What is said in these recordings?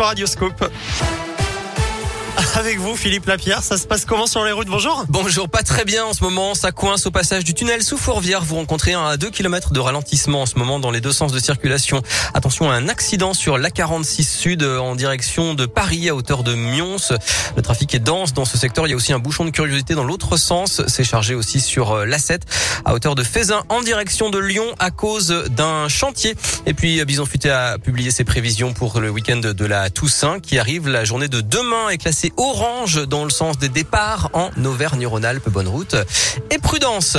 sur Radioscope. Avec vous, Philippe Lapierre, ça se passe comment sur les routes? Bonjour. Bonjour, pas très bien en ce moment. Ça coince au passage du tunnel sous Fourvière. Vous rencontrez un à 2 km de ralentissement en ce moment dans les deux sens de circulation. Attention à un accident sur l'A46 Sud euh, en direction de Paris à hauteur de Mions. Le trafic est dense dans ce secteur. Il y a aussi un bouchon de curiosité dans l'autre sens. C'est chargé aussi sur euh, l'A7 à hauteur de Fézin en direction de Lyon à cause d'un chantier. Et puis Bison Futé a publié ses prévisions pour le week-end de la Toussaint qui arrive. La journée de demain est classée orange dans le sens des départs en Auvergne-Rhône-Alpes. Bonne route et prudence.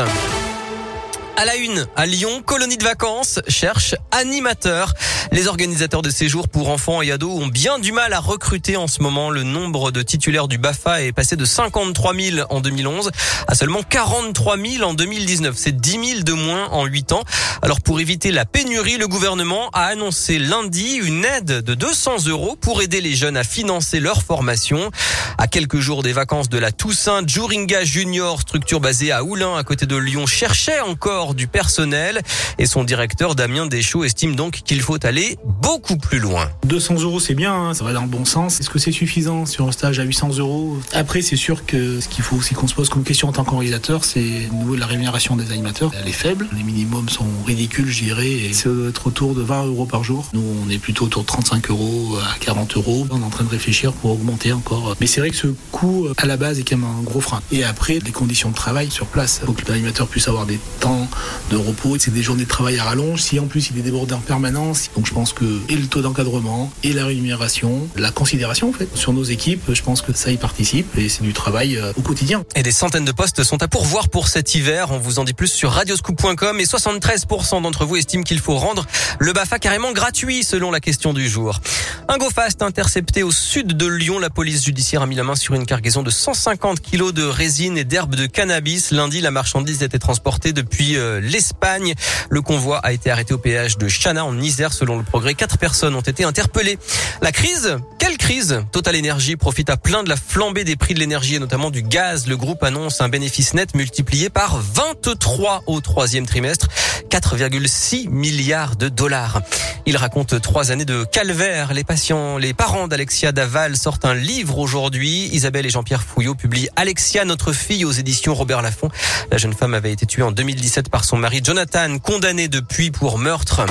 À la une, à Lyon, colonie de vacances cherche animateur. Les organisateurs de séjours pour enfants et ados ont bien du mal à recruter en ce moment. Le nombre de titulaires du BAFA est passé de 53 000 en 2011 à seulement 43 000 en 2019. C'est 10 000 de moins en 8 ans. Alors pour éviter la pénurie, le gouvernement a annoncé lundi une aide de 200 euros pour aider les jeunes à financer leur formation. À quelques jours des vacances de la Toussaint, Juringa Junior, structure basée à Oulin à côté de Lyon, cherchait encore du personnel et son directeur Damien Deschaux estime donc qu'il faut aller beaucoup plus loin. 200 euros c'est bien, hein, ça va dans le bon sens. Est-ce que c'est suffisant sur un stage à 800 euros? Après c'est sûr que ce qu'il faut aussi qu'on se pose comme question en tant qu'organisateur c'est la rémunération des animateurs. Elle est faible, les minimums sont ridicules je dirais et ça doit être autour de 20 euros par jour. Nous on est plutôt autour de 35 euros à 40 euros. On est en train de réfléchir pour augmenter encore. Mais c'est vrai que ce coût à la base est quand même un gros frein. Et après les conditions de travail sur place. Il faut que l'animateur puisse avoir des temps de repos. C'est des journées de travail à rallonge. Si en plus il est débordé en permanence, donc je pense que et le taux d'encadrement et la rémunération, la considération en fait sur nos équipes, je pense que ça y participe et c'est du travail euh, au quotidien. Et des centaines de postes sont à pourvoir pour cet hiver. On vous en dit plus sur radioscoop.com et 73% d'entre vous estiment qu'il faut rendre le BAFA carrément gratuit selon la question du jour. Un GoFast intercepté au sud de Lyon. La police judiciaire a mis la main sur une cargaison de 150 kilos de résine et d'herbe de cannabis. Lundi, la marchandise était transportée depuis euh, l'Espagne. Le convoi a été arrêté au péage de Chana en Isère. Selon le progrès, quatre personnes ont été interpellées. La crise Quelle crise? Total Energy profite à plein de la flambée des prix de l'énergie et notamment du gaz. Le groupe annonce un bénéfice net multiplié par 23 au troisième trimestre. 4,6 milliards de dollars. Il raconte trois années de calvaire. Les patients, les parents d'Alexia Daval sortent un livre aujourd'hui. Isabelle et Jean-Pierre Fouillot publient Alexia, notre fille aux éditions Robert Laffont. La jeune femme avait été tuée en 2017 par son mari Jonathan, condamné depuis pour meurtre.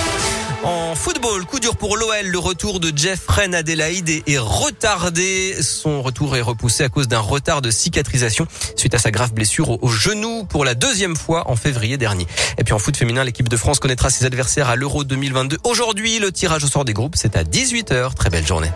En football, coup dur pour l'OL. Le retour de Jeff Ren Adelaide est retardé. Son retour est repoussé à cause d'un retard de cicatrisation suite à sa grave blessure au genou pour la deuxième fois en février dernier. Et puis en foot féminin, l'équipe de France connaîtra ses adversaires à l'Euro 2022. Aujourd'hui, le tirage au sort des groupes, c'est à 18h. Très belle journée.